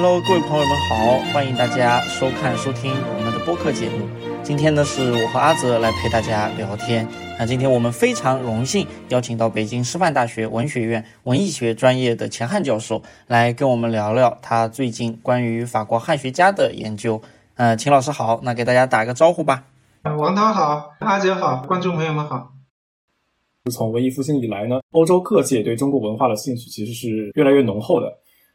Hello，各位朋友们好，欢迎大家收看收听我们的播客节目。今天呢，是我和阿泽来陪大家聊天。那今天我们非常荣幸邀请到北京师范大学文学院文艺学专业的钱汉教授来跟我们聊聊他最近关于法国汉学家的研究。呃，秦老师好，那给大家打个招呼吧。王涛好，阿泽好，观众朋友们好。自从文艺复兴以来呢，欧洲各界对中国文化的兴趣其实是越来越浓厚的。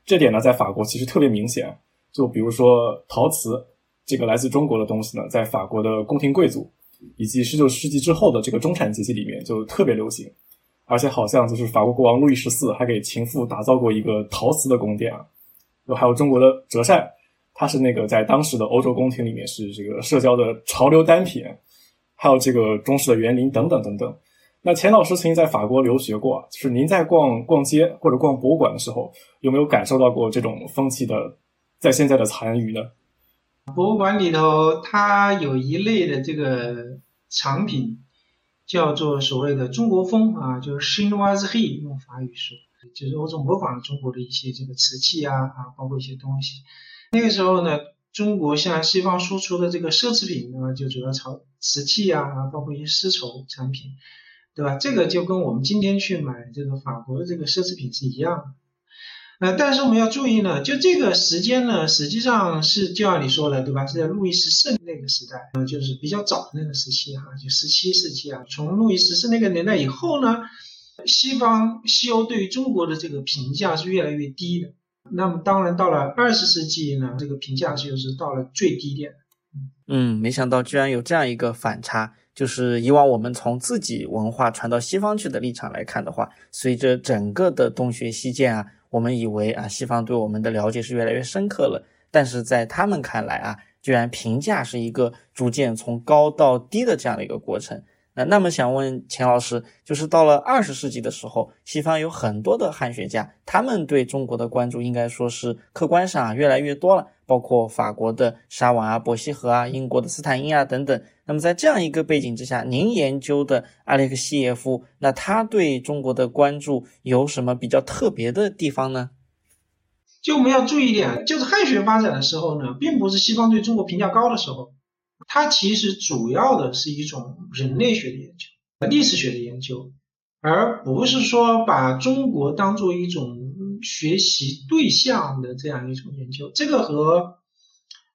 这点呢，在法国其实特别明显。就比如说陶瓷，这个来自中国的东西呢，在法国的宫廷贵族以及十九世纪之后的这个中产阶级里面就特别流行。而且好像就是法国国王路易十四还给情妇打造过一个陶瓷的宫殿啊。就还有中国的折扇，它是那个在当时的欧洲宫廷里面是这个社交的潮流单品。还有这个中式的园林等等等等。那钱老师曾经在法国留学过，就是您在逛逛街或者逛博物馆的时候，有没有感受到过这种风气的在现在的残余呢？博物馆里头，它有一类的这个藏品，叫做所谓的中国风啊，就是 Chinoise he 用法语说，就是欧洲模仿中国的一些这个瓷器啊啊，包括一些东西。那个时候呢，中国向西方输出的这个奢侈品呢，就主要朝瓷器啊啊，包括一些丝绸产品。对吧？这个就跟我们今天去买这个法国的这个奢侈品是一样的。呃，但是我们要注意呢，就这个时间呢，实际上是就像你说的，对吧？是在路易十四那个时代，呃，就是比较早的那个时期哈，就十七世纪啊。从路易十四那个年代以后呢，西方西欧对于中国的这个评价是越来越低的。那么当然到了二十世纪呢，这个评价就是到了最低点。嗯，没想到居然有这样一个反差。就是以往我们从自己文化传到西方去的立场来看的话，随着整个的东学西渐啊，我们以为啊西方对我们的了解是越来越深刻了，但是在他们看来啊，居然评价是一个逐渐从高到低的这样的一个过程。那那么想问钱老师，就是到了二十世纪的时候，西方有很多的汉学家，他们对中国的关注应该说是客观上啊越来越多了，包括法国的沙瓦啊、伯希和啊、英国的斯坦因啊等等。那么在这样一个背景之下，您研究的阿列克谢耶夫，那他对中国的关注有什么比较特别的地方呢？就我们要注意一点，就是汉学发展的时候呢，并不是西方对中国评价高的时候。它其实主要的是一种人类学的研究、历史学的研究，而不是说把中国当做一种学习对象的这样一种研究。这个和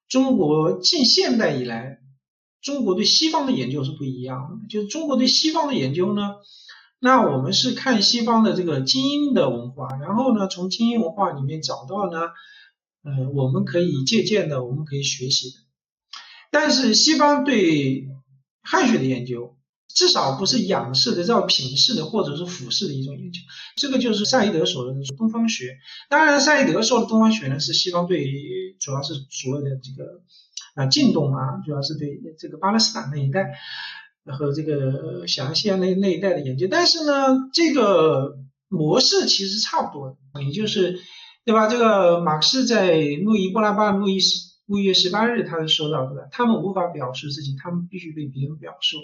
中国近现代以来中国对西方的研究是不一样的。就是中国对西方的研究呢，那我们是看西方的这个精英的文化，然后呢，从精英文化里面找到呢，呃，我们可以借鉴的，我们可以学习的。但是西方对汉学的研究，至少不是仰视的、绕平视的，或者是俯视的一种研究。这个就是赛义德所说的东方学。当然，赛义德说的东方学呢，是西方对主要是所谓的这个啊近东啊，主要是对这个巴勒斯坦那一带和这个小亚细亚那那一带的研究。但是呢，这个模式其实差不多的，也就是对吧？这个马克思在路易波拉巴路易斯。五月十八日，他是说到的，他们无法表述自己，他们必须被别人表述。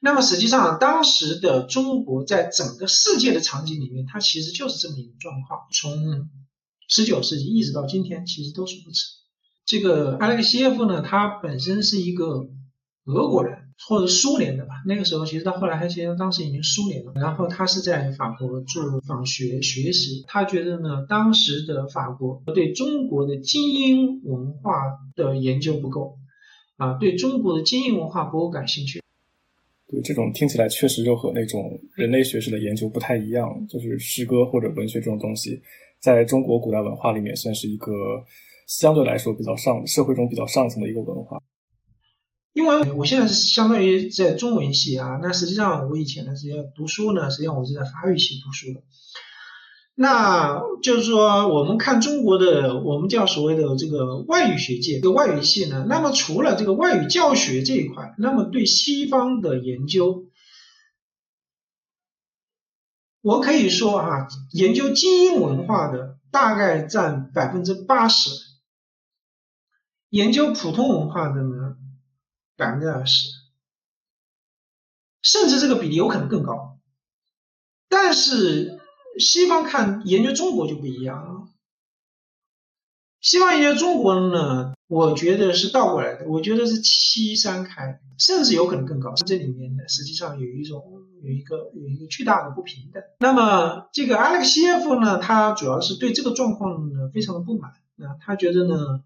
那么实际上，当时的中国在整个世界的场景里面，它其实就是这么一种状况。从十九世纪一直到今天，其实都是如此。这个阿列克谢耶夫呢，他本身是一个俄国人。或者苏联的吧，那个时候其实到后来，他其实当时已经苏联了。然后他是在法国做访学学习，他觉得呢，当时的法国对中国的精英文化的研究不够，啊，对中国的精英文化不够感兴趣。对，这种听起来确实就和那种人类学式的研究不太一样。就是诗歌或者文学这种东西，在中国古代文化里面算是一个相对来说比较上社会中比较上层的一个文化。因为我现在是相当于在中文系啊，那实际上我以前呢是要读书呢，实际上我是在法语系读书的。那就是说，我们看中国的，我们叫所谓的这个外语学界，这个外语系呢，那么除了这个外语教学这一块，那么对西方的研究，我可以说啊，研究精英文化的大概占百分之八十，研究普通文化的呢。百分之二十，甚至这个比例有可能更高。但是西方看研究中国就不一样了。西方研究中国呢，我觉得是倒过来的，我觉得是七三开，甚至有可能更高。这里面呢，实际上有一种有一个有一个巨大的不平等。那么这个阿列克谢耶夫呢，他主要是对这个状况呢非常的不满啊，他觉得呢，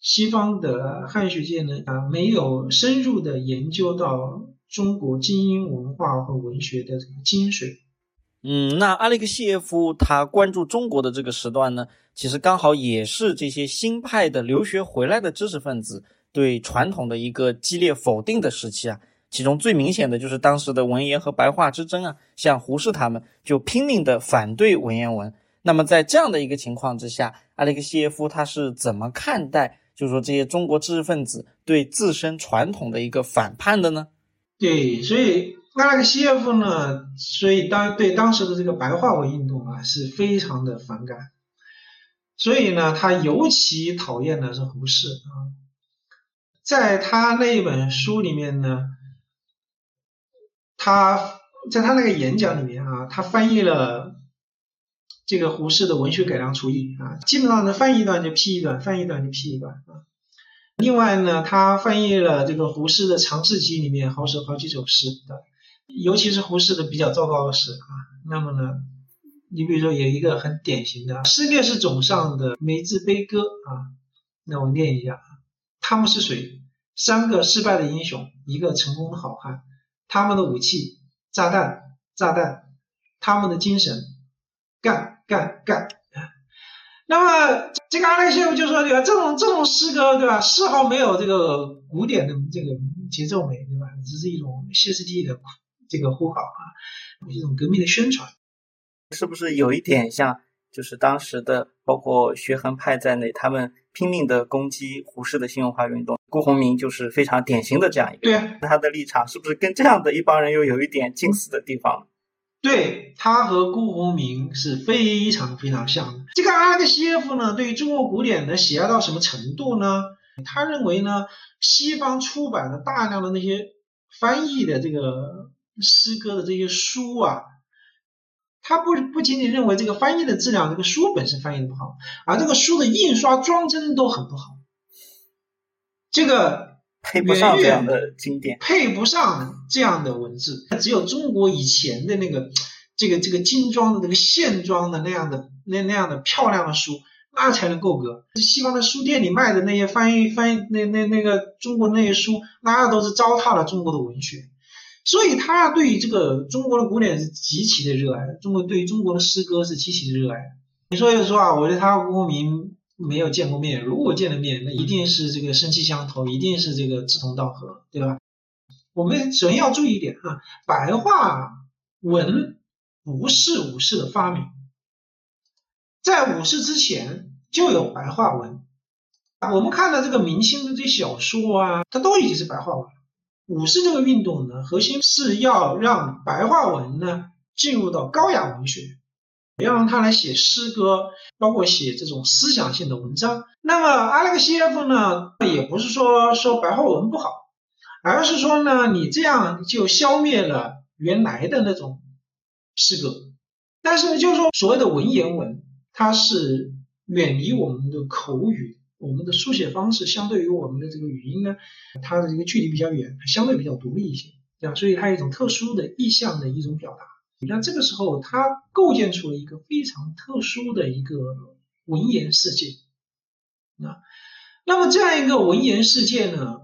西方的汉学界呢啊没有深入的研究到中国精英文化和文学的这个精髓。嗯，那阿列克谢耶夫他关注中国的这个时段呢，其实刚好也是这些新派的留学回来的知识分子对传统的一个激烈否定的时期啊。其中最明显的就是当时的文言和白话之争啊，像胡适他们就拼命的反对文言文。那么在这样的一个情况之下，阿列克谢耶夫他是怎么看待，就是说这些中国知识分子对自身传统的一个反叛的呢？对，所以。阿列克谢耶夫呢，所以当对当时的这个白话文运动啊是非常的反感，所以呢，他尤其讨厌的是胡适啊，在他那一本书里面呢，他在他那个演讲里面啊，他翻译了这个胡适的文学改良刍议啊，基本上呢翻译一段就批一段，翻译一段就批一段啊。另外呢，他翻译了这个胡适的长诗集里面好首好几首诗的。尤其是胡适的比较糟糕的诗啊，那么呢，你比如说有一个很典型的《诗烈士冢上的梅字悲歌》啊，那我念一下啊，他们是谁？三个失败的英雄，一个成功的好汉，他们的武器炸弹，炸弹，他们的精神干干干。那么这个阿列谢夫就说对吧？这种这种诗歌对吧？丝毫没有这个古典的这个节奏美对吧？只是一种歇斯底里的。这个呼号啊，一种革命的宣传，是不是有一点像，就是当时的包括学衡派在内，他们拼命的攻击胡适的新文化运动，辜鸿铭就是非常典型的这样一个，对啊，他的立场是不是跟这样的一帮人又有一点近似的地方？对他和辜鸿铭是非常非常像的。这个阿列克谢耶夫呢，对于中国古典的喜爱到什么程度呢？他认为呢，西方出版的大量的那些翻译的这个。诗歌的这些书啊，他不不仅仅认为这个翻译的质量，这个书本身翻译的不好，而这个书的印刷装帧都很不好，这个配不上这样的经典，配不上这样的文字。只有中国以前的那个这个这个精装的那个线装的那样的那那样的漂亮的书，那才能够格。西方的书店里卖的那些翻译翻译那那那个中国那些书，那都是糟蹋了中国的文学。所以他对于这个中国的古典是极其的热爱，中国对于中国的诗歌是极其的热爱。你说就说啊，我对他辜鸿铭没有见过面，如果见了面，那一定是这个生气相投，一定是这个志同道合，对吧？我们首先要注意一点啊，白话文不是武士的发明，在武士之前就有白话文。我们看到这个明清的这些小说啊，它都已经是白话文。武士这个运动呢，核心是要让白话文呢进入到高雅文学，不要让他来写诗歌，包括写这种思想性的文章。那么阿列克谢耶夫呢，也不是说说白话文不好，而是说呢，你这样就消灭了原来的那种诗歌。但是呢，就是说所谓的文言文，它是远离我们的口语。我们的书写方式相对于我们的这个语音呢，它的这个距离比较远，相对比较独立一些，对吧？所以它有一种特殊的意象的一种表达。你看这个时候，它构建出了一个非常特殊的一个文言世界。那那么这样一个文言世界呢，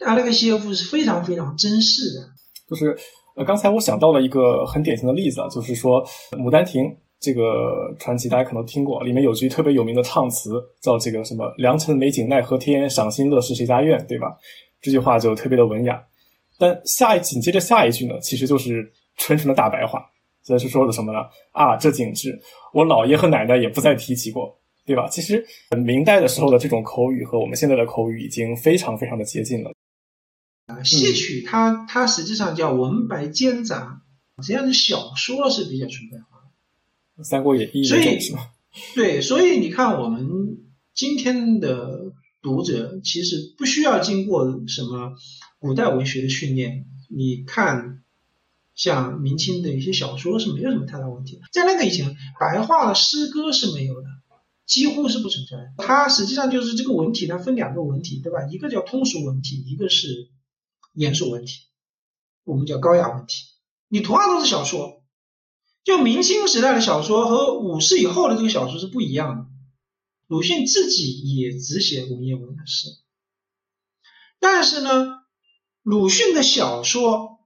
阿列克谢耶夫是非常非常珍视的。就是呃，刚才我想到了一个很典型的例子啊，就是说《牡丹亭》。这个传奇大家可能听过，里面有句特别有名的唱词，叫这个什么“良辰美景奈何天，赏心乐事谁家院”，对吧？这句话就特别的文雅。但下一紧接着下一句呢，其实就是纯纯的大白话，这是说的什么呢？啊，这景致，我姥爷和奶奶也不再提起过，对吧？其实明代的时候的这种口语和我们现在的口语已经非常非常的接近了。啊，戏曲它它实际上叫文白兼杂，实际上是小说是比较纯白话。《三国演义》所以，对，所以你看，我们今天的读者其实不需要经过什么古代文学的训练。你看，像明清的一些小说是没有什么太大问题的。在那个以前，白话的诗歌是没有的，几乎是不存在。它实际上就是这个文体，它分两个文体，对吧？一个叫通俗文体，一个是严肃文体，我们叫高雅文体。你同样都是小说，就明清时代的小说和五四以后的这个小说是不一样的。鲁迅自己也只写文言文的诗，但是呢，鲁迅的小说，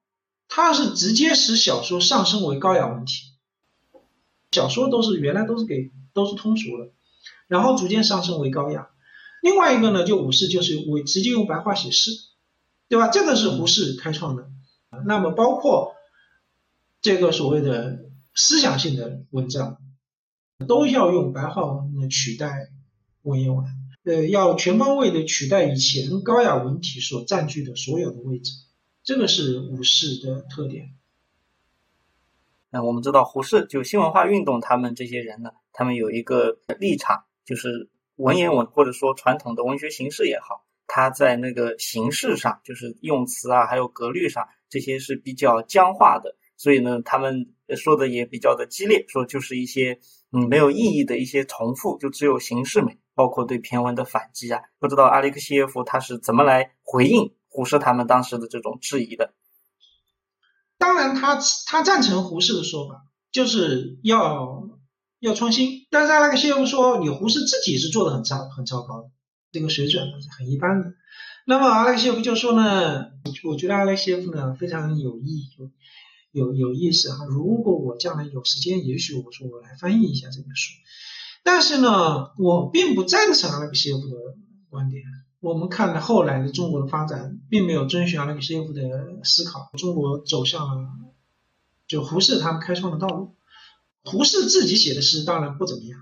他是直接使小说上升为高雅文体。小说都是原来都是给都是通俗的，然后逐渐上升为高雅。另外一个呢，就武士就是为直接用白话写诗，对吧？这个是胡适开创的。那么包括这个所谓的思想性的文章，都要用白话文来取代。文言文，呃，要全方位的取代以前高雅文体所占据的所有的位置，这个是武士的特点。那我们知道，胡适就新文化运动，他们这些人呢，他们有一个立场，就是文言文或者说传统的文学形式也好，它在那个形式上，就是用词啊，还有格律上，这些是比较僵化的，所以呢，他们说的也比较的激烈，说就是一些嗯没有意义的一些重复，就只有形式美。包括对骈文的反击啊，不知道阿列克谢耶夫他是怎么来回应胡适他们当时的这种质疑的？当然，他他赞成胡适的说法，就是要要创新。但是阿列克谢耶夫说，你胡适自己是做的很糟很糟糕的，这个水准很一般的。那么阿列克谢夫就说呢，我觉得阿列克谢夫呢非常有意有有有意思哈。如果我将来有时间，也许我说我来翻译一下这本书。但是呢，我并不赞成阿列克谢夫的观点。我们看了后来的中国的发展，并没有遵循阿列克谢夫的思考，中国走向了就胡适他们开创的道路。胡适自己写的诗当然不怎么样，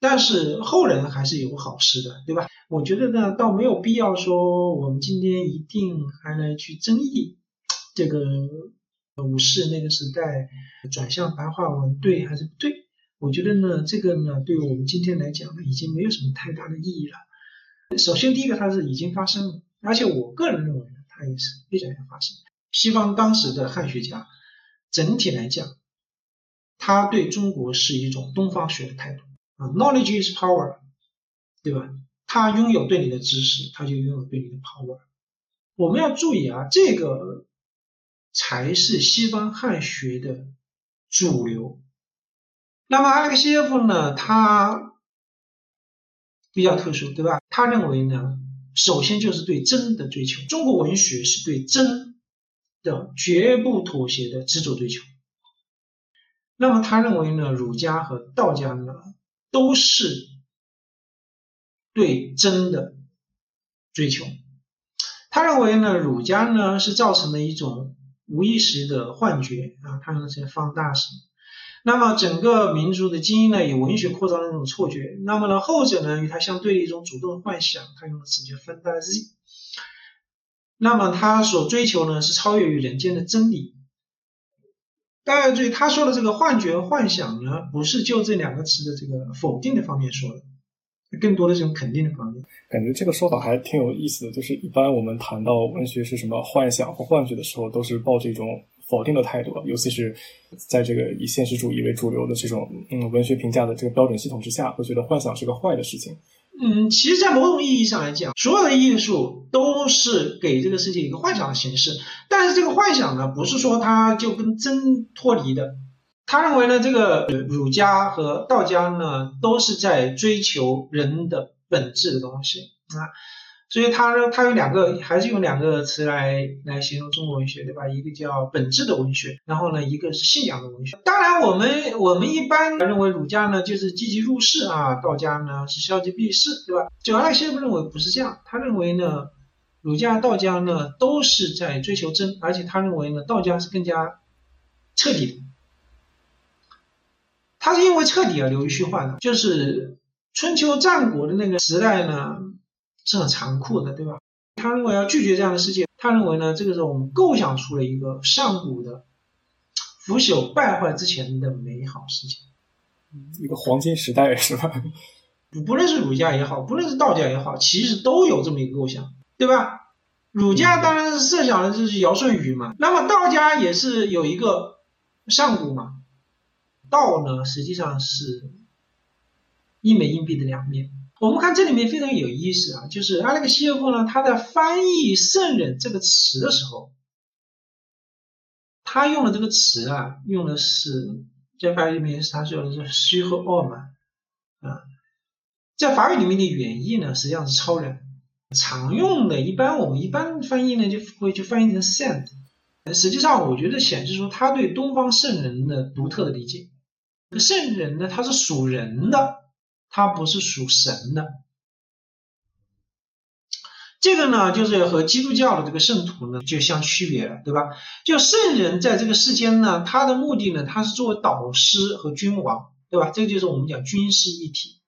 但是后人还是有好诗的，对吧？我觉得呢，倒没有必要说我们今天一定还来去争议这个武士那个时代转向白话文对还是不对。我觉得呢，这个呢，对于我们今天来讲呢，已经没有什么太大的意义了。首先，第一个，它是已经发生了，而且我个人认为呢，它也是必然要发生。西方当时的汉学家整体来讲，他对中国是一种东方学的态度啊，knowledge is power，对吧？他拥有对你的知识，他就拥有对你的 power。我们要注意啊，这个才是西方汉学的主流。那么阿列克谢耶夫呢？他比较特殊，对吧？他认为呢，首先就是对真的追求。中国文学是对真的绝不妥协的执着追求。那么他认为呢，儒家和道家呢，都是对真的追求。他认为呢，儒家呢是造成了一种无意识的幻觉啊，他用的是放大式。那么整个民族的基因呢，以文学扩张的那种错觉。那么呢，后者呢，与它相对的一种主动幻想，他用的词叫 fantasy。那么他所追求呢，是超越于人间的真理。大家注意，他说的这个幻觉、幻想呢，不是就这两个词的这个否定的方面说的，更多的是种肯定的方面。感觉这个说法还挺有意思的，就是一般我们谈到文学是什么幻想或幻觉的时候，都是抱着一种。否定的态度，尤其是在这个以现实主义为主流的这种嗯文学评价的这个标准系统之下，会觉得幻想是个坏的事情。嗯，其实，在某种意义上来讲，所有的艺术都是给这个世界一个幻想的形式。但是，这个幻想呢，不是说它就跟真脱离的。他认为呢，这个儒家和道家呢，都是在追求人的本质的东西啊。所以他呢，他有两个，还是用两个词来来形容中国文学，对吧？一个叫本质的文学，然后呢，一个是信仰的文学。当然，我们我们一般认为儒家呢就是积极入世啊，道家呢是消极避世，对吧？就阿西夫认为不是这样，他认为呢，儒家、道家呢都是在追求真，而且他认为呢，道家是更加彻底的。他是因为彻底而流于虚幻的，就是春秋战国的那个时代呢。是很残酷的，对吧？他认为要拒绝这样的世界。他认为呢，这个时候我们构想出了一个上古的腐朽败坏之前的美好世界，一个黄金时代，是吧？不不论是儒家也好，不论是道家也好，其实都有这么一个构想，对吧？儒家当然是设想的就是尧舜禹嘛，那么道家也是有一个上古嘛。道呢，实际上是一枚硬币的两面。我们看这里面非常有意思啊，就是阿列克谢耶夫呢，他在翻译“圣人”这个词的时候，他用的这个词啊，用的是在法语里面是他说的是“虚和傲慢”啊，在法语里面的原意呢，实际上是超人。常用的一般我们一般翻译呢，就会去翻译成 “saint”。实际上，我觉得显示出他对东方圣人的独特的理解。圣人呢，他是属人的。它不是属神的，这个呢，就是和基督教的这个圣徒呢就相区别了，对吧？就圣人在这个世间呢，他的目的呢，他是作为导师和君王，对吧？这就是我们讲军事一体。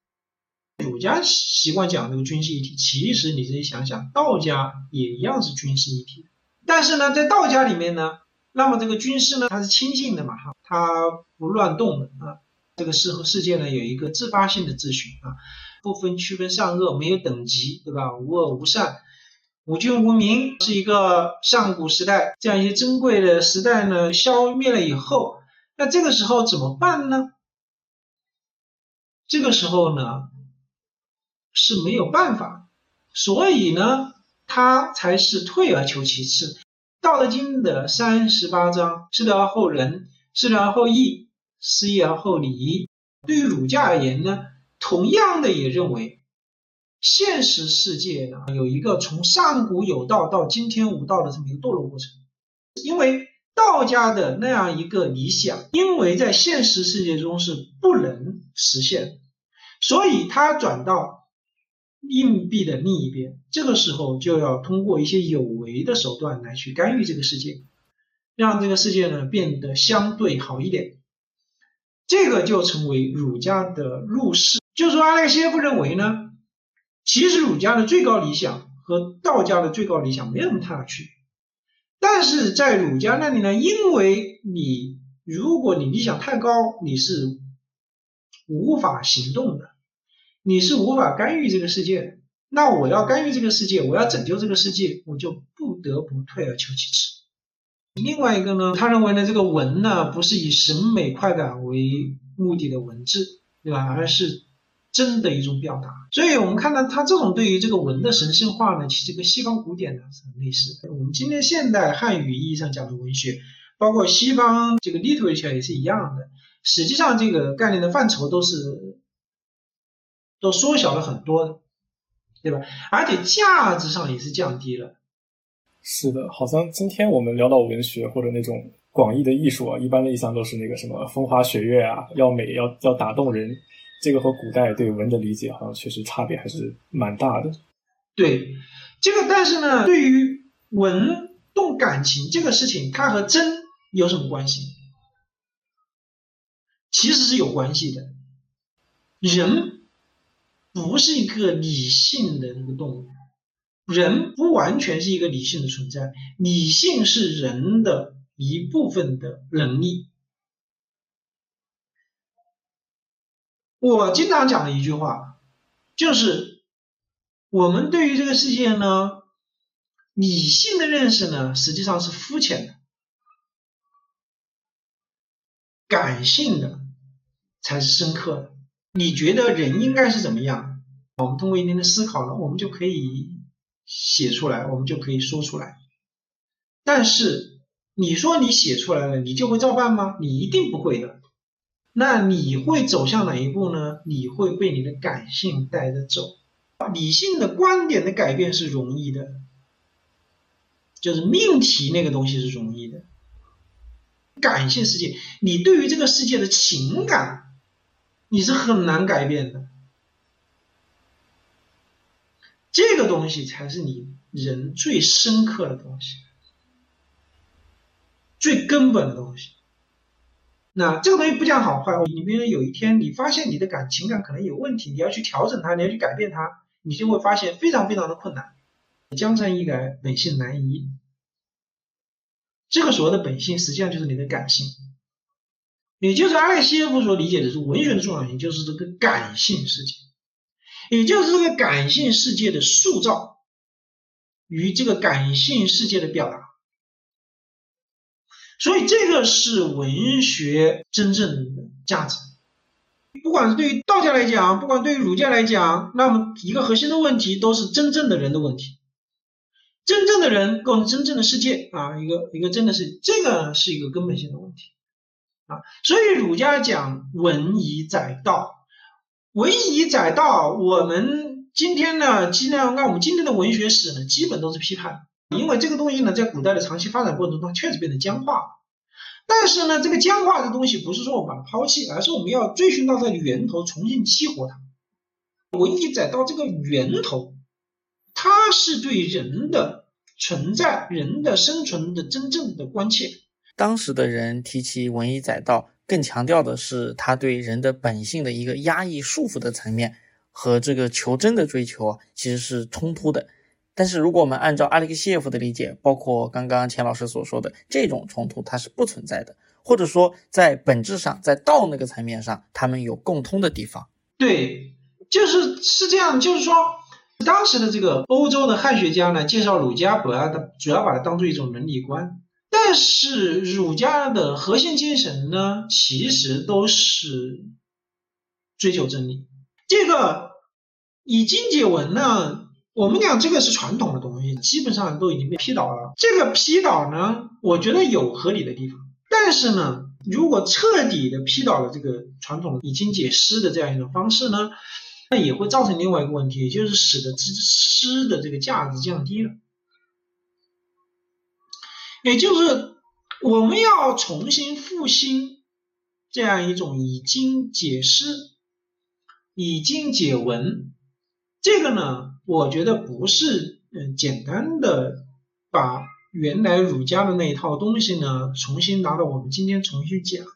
儒家习惯讲这个军事一体，其实你自己想想，道家也一样是军事一体。但是呢，在道家里面呢，那么这个军师呢，他是亲近的嘛，哈，他不乱动的啊。这个世世界呢有一个自发性的秩序啊，不分区分善恶，没有等级，对吧？无恶无善，无君无民，是一个上古时代这样一些珍贵的时代呢消灭了以后，那这个时候怎么办呢？这个时候呢是没有办法，所以呢他才是退而求其次。《道德经》的三十八章，事而后仁，事而后义。失义而后礼。对于儒家而言呢，同样的也认为，现实世界呢有一个从上古有道到今天无道的这么一个堕落过程。因为道家的那样一个理想，因为在现实世界中是不能实现，所以他转到硬币的另一边。这个时候就要通过一些有为的手段来去干预这个世界，让这个世界呢变得相对好一点。这个就成为儒家的入世，就说阿列克谢耶夫认为呢，其实儒家的最高理想和道家的最高理想没有什么太大区别，但是在儒家那里呢，因为你如果你理想太高，你是无法行动的，你是无法干预这个世界的。那我要干预这个世界，我要拯救这个世界，我就不得不退而求其次。另外一个呢，他认为呢，这个文呢不是以审美快感为目的的文字，对吧？而是真的一种表达。所以我们看到他这种对于这个文的神圣化呢，其实跟西方古典呢是很类似的。我们今天现代汉语意义上讲的文学，包括西方这个 literature 也是一样的。实际上，这个概念的范畴都是都缩小了很多，对吧？而且价值上也是降低了。是的，好像今天我们聊到文学或者那种广义的艺术啊，一般的印象都是那个什么风花雪月啊，要美要要打动人。这个和古代对文的理解好像确实差别还是蛮大的。对，这个但是呢，对于文动感情这个事情，它和真有什么关系？其实是有关系的。人不是一个理性的那个动物。人不完全是一个理性的存在，理性是人的一部分的能力。我经常讲的一句话，就是我们对于这个世界呢，理性的认识呢，实际上是肤浅的，感性的才是深刻的。你觉得人应该是怎么样？我们通过一定的思考呢，我们就可以。写出来，我们就可以说出来。但是你说你写出来了，你就会照办吗？你一定不会的。那你会走向哪一步呢？你会被你的感性带着走。理性的观点的改变是容易的，就是命题那个东西是容易的。感性世界，你对于这个世界的情感，你是很难改变的。这个东西才是你人最深刻的东西，最根本的东西。那这个东西不讲好坏，你比如有一天你发现你的感情感可能有问题，你要去调整它，你要去改变它，你就会发现非常非常的困难。江山易改，本性难移。这个所谓的本性，实际上就是你的感性，也就是阿列谢耶夫所理解的是文学的重要性，就是这个感性世界。也就是这个感性世界的塑造与这个感性世界的表达，所以这个是文学真正的价值。不管是对于道家来讲，不管对于儒家来讲，那么一个核心的问题都是真正的人的问题。真正的人构成真正的世界啊，一个一个真的是这个是一个根本性的问题啊。所以儒家讲文以载道，文以载道，我们今天呢，尽量按我们今天的文学史呢，基本都是批判，因为这个东西呢，在古代的长期发展过程中，确实变得僵化。但是呢，这个僵化的东西不是说我们把它抛弃，而是我们要追寻到它的源头，重新激活它。文以载道这个源头，它是对人的存在、人的生存的真正的关切。当时的人提起文以载道，更强调的是他对人的本性的一个压抑束缚的层面，和这个求真的追求啊，其实是冲突的。但是如果我们按照阿列克谢夫的理解，包括刚刚钱老师所说的这种冲突，它是不存在的，或者说在本质上，在道那个层面上，他们有共通的地方。对，就是是这样，就是说，当时的这个欧洲的汉学家呢，介绍儒家，主要的主要把它当做一种伦理观，但是儒家的核心精神呢，其实都是追求真理。这个以经解文呢。我们讲这个是传统的东西，基本上都已经被批倒了。这个批倒呢，我觉得有合理的地方，但是呢，如果彻底的批倒了这个传统以经解诗的这样一种方式呢，那也会造成另外一个问题，就是使得诗的这个价值降低了。也就是我们要重新复兴这样一种以经解诗、以经解文，这个呢？我觉得不是，嗯，简单的把原来儒家的那一套东西呢，重新拿到我们今天重新讲。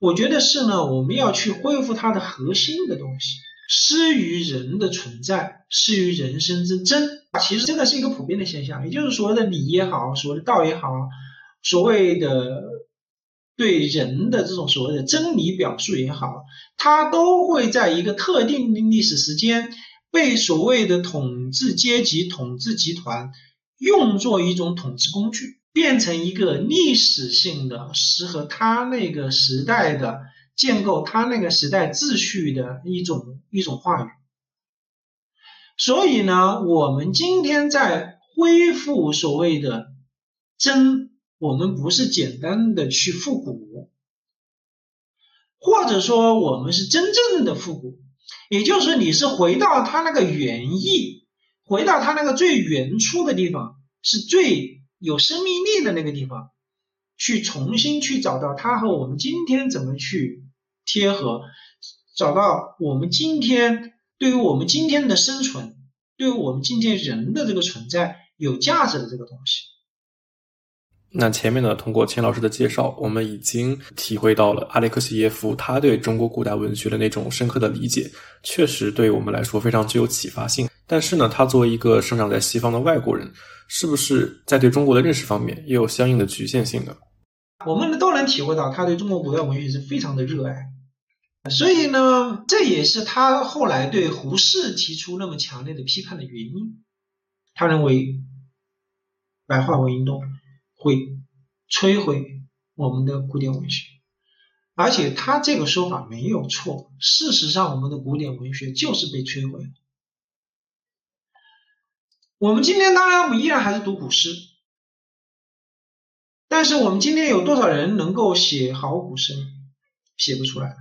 我觉得是呢，我们要去恢复它的核心的东西，失于人的存在，失于人生之真。其实这个是一个普遍的现象，也就是所谓的理也好，所谓的道也好，所谓的对人的这种所谓的真理表述也好，它都会在一个特定的历史时间。被所谓的统治阶级、统治集团用作一种统治工具，变成一个历史性的适合他那个时代的建构他那个时代秩序的一种一种话语。所以呢，我们今天在恢复所谓的真，我们不是简单的去复古，或者说我们是真正的复古。也就是说，你是回到它那个原意，回到它那个最原初的地方，是最有生命力的那个地方，去重新去找到它和我们今天怎么去贴合，找到我们今天对于我们今天的生存，对于我们今天人的这个存在有价值的这个东西。那前面呢，通过钱老师的介绍，我们已经体会到了阿列克谢耶夫他对中国古代文学的那种深刻的理解，确实对我们来说非常具有启发性。但是呢，他作为一个生长在西方的外国人，是不是在对中国的认识方面也有相应的局限性呢？我们都能体会到他对中国古代文学是非常的热爱，所以呢，这也是他后来对胡适提出那么强烈的批判的原因。他认为白话文运动。会摧毁我们的古典文学，而且他这个说法没有错。事实上，我们的古典文学就是被摧毁了。我们今天当然，我们依然还是读古诗，但是我们今天有多少人能够写好古诗？写不出来。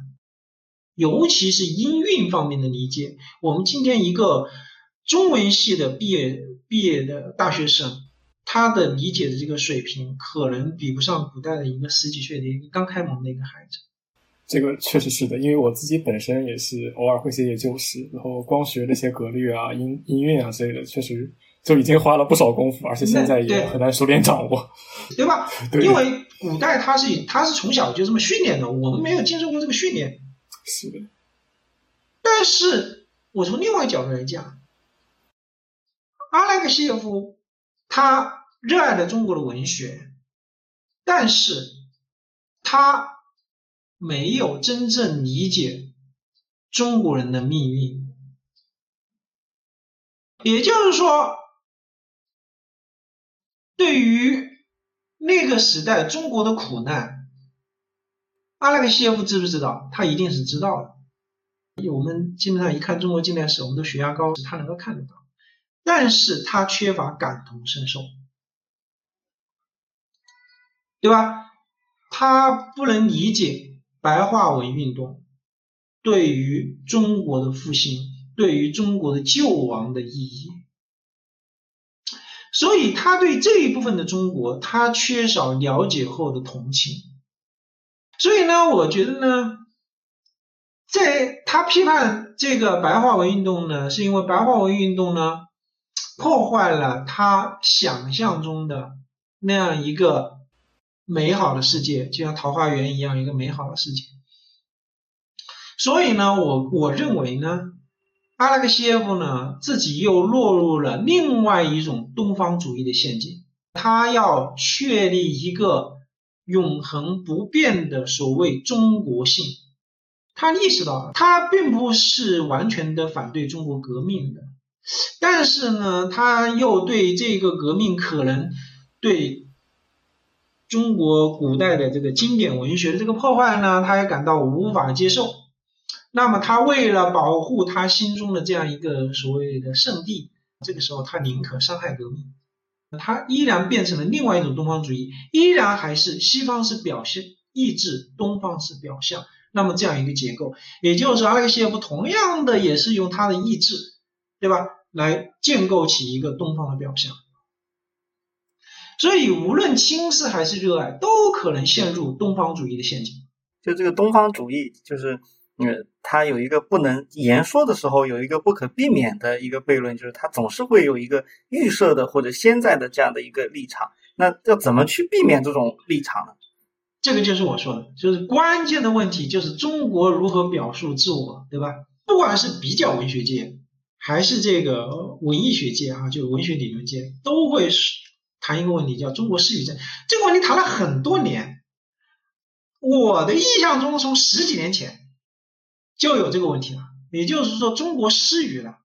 尤其是音韵方面的理解，我们今天一个中文系的毕业毕业的大学生。他的理解的这个水平，可能比不上古代的一个十几岁的一个刚开蒙的一个孩子。这个确实是的，因为我自己本身也是偶尔会写写旧诗，然后光学那些格律啊、音音韵啊之类的，确实就已经花了不少功夫，而且现在也很难熟练掌握，对吧？因为古代他是他是从小就这么训练的，我们没有接受过这个训练。是的。但是我从另外角度来讲，阿莱克谢耶夫他。热爱的中国的文学，但是他没有真正理解中国人的命运。也就是说，对于那个时代中国的苦难，阿列克谢夫知不知道？他一定是知道的。我们基本上一看中国近代史，我们都血压高，他能够看得到，但是他缺乏感同身受，对吧？他不能理解白话文运动对于中国的复兴、对于中国的救亡的意义，所以他对这一部分的中国，他缺少了解后的同情。所以呢，我觉得呢。在他批判这个白话文运动呢，是因为白话文运动呢破坏了他想象中的那样一个美好的世界，就像桃花源一样一个美好的世界。所以呢，我我认为呢，阿拉克谢耶夫呢自己又落入了另外一种东方主义的陷阱，他要确立一个永恒不变的所谓中国性。他意识到，他并不是完全的反对中国革命的，但是呢，他又对这个革命可能对中国古代的这个经典文学的这个破坏呢，他也感到无法接受。那么，他为了保护他心中的这样一个所谓的圣地，这个时候他宁可伤害革命。他依然变成了另外一种东方主义，依然还是西方是表现意志，东方是表象。那么这样一个结构，也就是阿列克谢耶夫同样的也是用他的意志，对吧，来建构起一个东方的表象。所以无论轻视还是热爱，都可能陷入东方主义的陷阱。就这个东方主义，就是嗯，它有一个不能言说的时候，有一个不可避免的一个悖论，就是它总是会有一个预设的或者现在的这样的一个立场。那要怎么去避免这种立场呢？这个就是我说的，就是关键的问题，就是中国如何表述自我，对吧？不管是比较文学界，还是这个文艺学界啊，就文学理论界，都会谈一个问题，叫中国失语症。这个问题谈了很多年，我的印象中，从十几年前就有这个问题了。也就是说，中国失语了。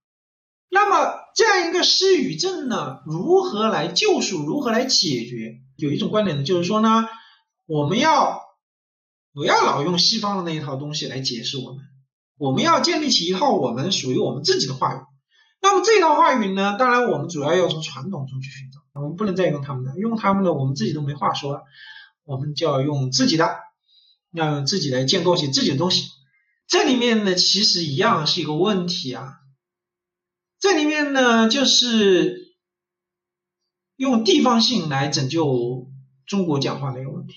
那么这样一个失语症呢，如何来救赎？如何来解决？有一种观点呢，就是说呢。我们要不要老用西方的那一套东西来解释我们？我们要建立起一套我们属于我们自己的话语。那么这套话语呢？当然，我们主要要从传统中去寻找，我们不能再用他们的，用他们的我们自己都没话说了。我们就要用自己的，要用自己来建构起自己的东西。这里面呢，其实一样是一个问题啊。这里面呢，就是用地方性来拯救中国讲话的一个问题。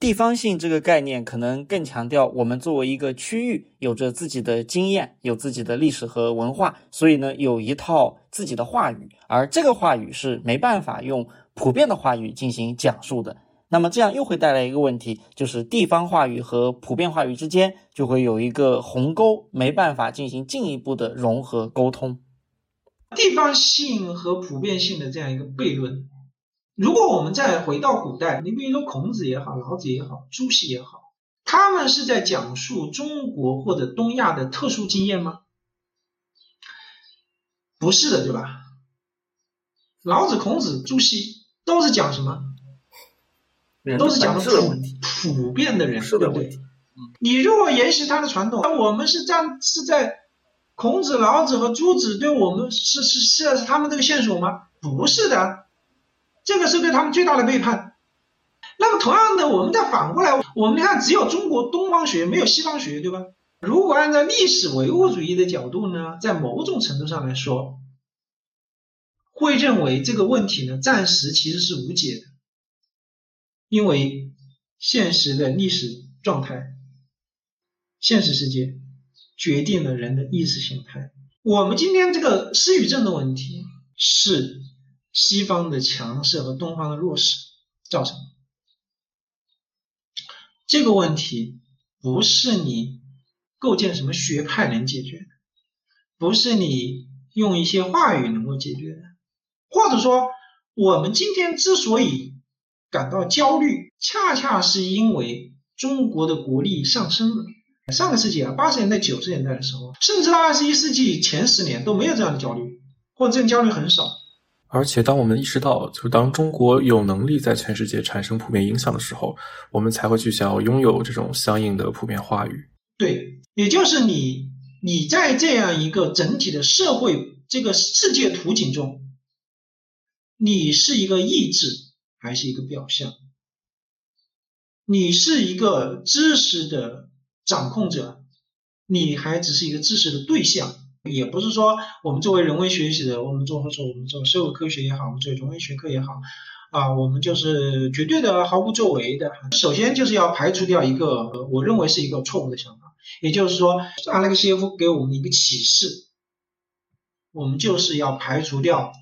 地方性这个概念可能更强调我们作为一个区域，有着自己的经验，有自己的历史和文化，所以呢，有一套自己的话语，而这个话语是没办法用普遍的话语进行讲述的。那么这样又会带来一个问题，就是地方话语和普遍话语之间就会有一个鸿沟，没办法进行进一步的融合沟通。地方性和普遍性的这样一个悖论。如果我们再回到古代，你比如说孔子也好，老子也好，朱熹也好，他们是在讲述中国或者东亚的特殊经验吗？不是的，对吧？老子、孔子、朱熹都是讲什么？都是讲的普普遍的人，对不对？你如果沿袭他的传统，那我们是站是在孔子、老子和朱子对我们是是是是他们这个线索吗？不是的。这个是对他们最大的背叛。那么，同样的，我们再反过来，我们看，只有中国东方学，没有西方学，对吧？如果按照历史唯物主义的角度呢，在某种程度上来说，会认为这个问题呢，暂时其实是无解的，因为现实的历史状态、现实世界决定了人的意识形态。我们今天这个失语症的问题是。西方的强势和东方的弱势造成的这个问题，不是你构建什么学派能解决的，不是你用一些话语能够解决的，或者说，我们今天之所以感到焦虑，恰恰是因为中国的国力上升了。上个世纪啊，八十年代、九十年代的时候，甚至到二十一世纪前十年都没有这样的焦虑，或者这种焦虑很少。而且，当我们意识到，就当中国有能力在全世界产生普遍影响的时候，我们才会去想要拥有这种相应的普遍话语。对，也就是你你在这样一个整体的社会这个世界图景中，你是一个意志还是一个表象？你是一个知识的掌控者，你还只是一个知识的对象？也不是说我们作为人文学习的，我们做或者我们做社会科学也好，我们做人文学科也好，啊，我们就是绝对的毫无作为的。首先就是要排除掉一个我认为是一个错误的想法，也就是说，阿列克谢耶夫给我们的一个启示，我们就是要排除掉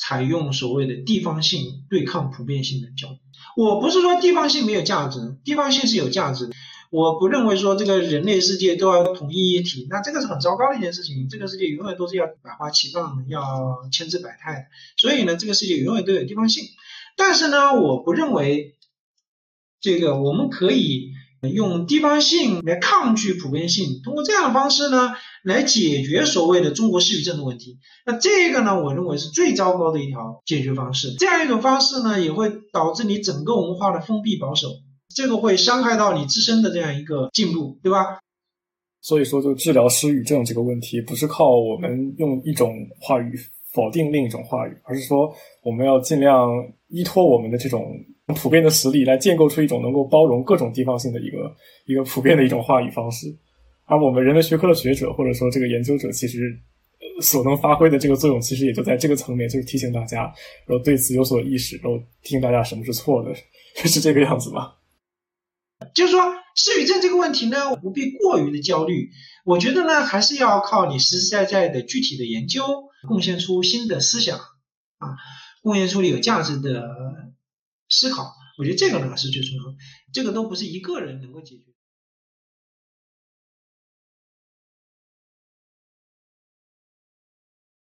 采用所谓的地方性对抗普遍性的教育。我不是说地方性没有价值，地方性是有价值。我不认为说这个人类世界都要统一一体，那这个是很糟糕的一件事情。这个世界永远都是要百花齐放，要千姿百态的。所以呢，这个世界永远都有地方性。但是呢，我不认为这个我们可以用地方性来抗拒普遍性，通过这样的方式呢来解决所谓的中国失语症的问题。那这个呢，我认为是最糟糕的一条解决方式。这样一种方式呢，也会导致你整个文化的封闭保守。这个会伤害到你自身的这样一个进步，对吧？所以说，就治疗失语症这个问题，不是靠我们用一种话语否定另一种话语，而是说我们要尽量依托我们的这种普遍的实力，来建构出一种能够包容各种地方性的一个一个普遍的一种话语方式。而我们人文学科的学者或者说这个研究者，其实所能发挥的这个作用，其实也就在这个层面，就是提醒大家，然后对此有所意识，然后提醒大家什么是错的，是这个样子吗？就是说，失语症这个问题呢，不必过于的焦虑。我觉得呢，还是要靠你实实在在的具体的研究，贡献出新的思想啊，贡献出有价值的思考。我觉得这个呢是最重要的，这个都不是一个人能够解决。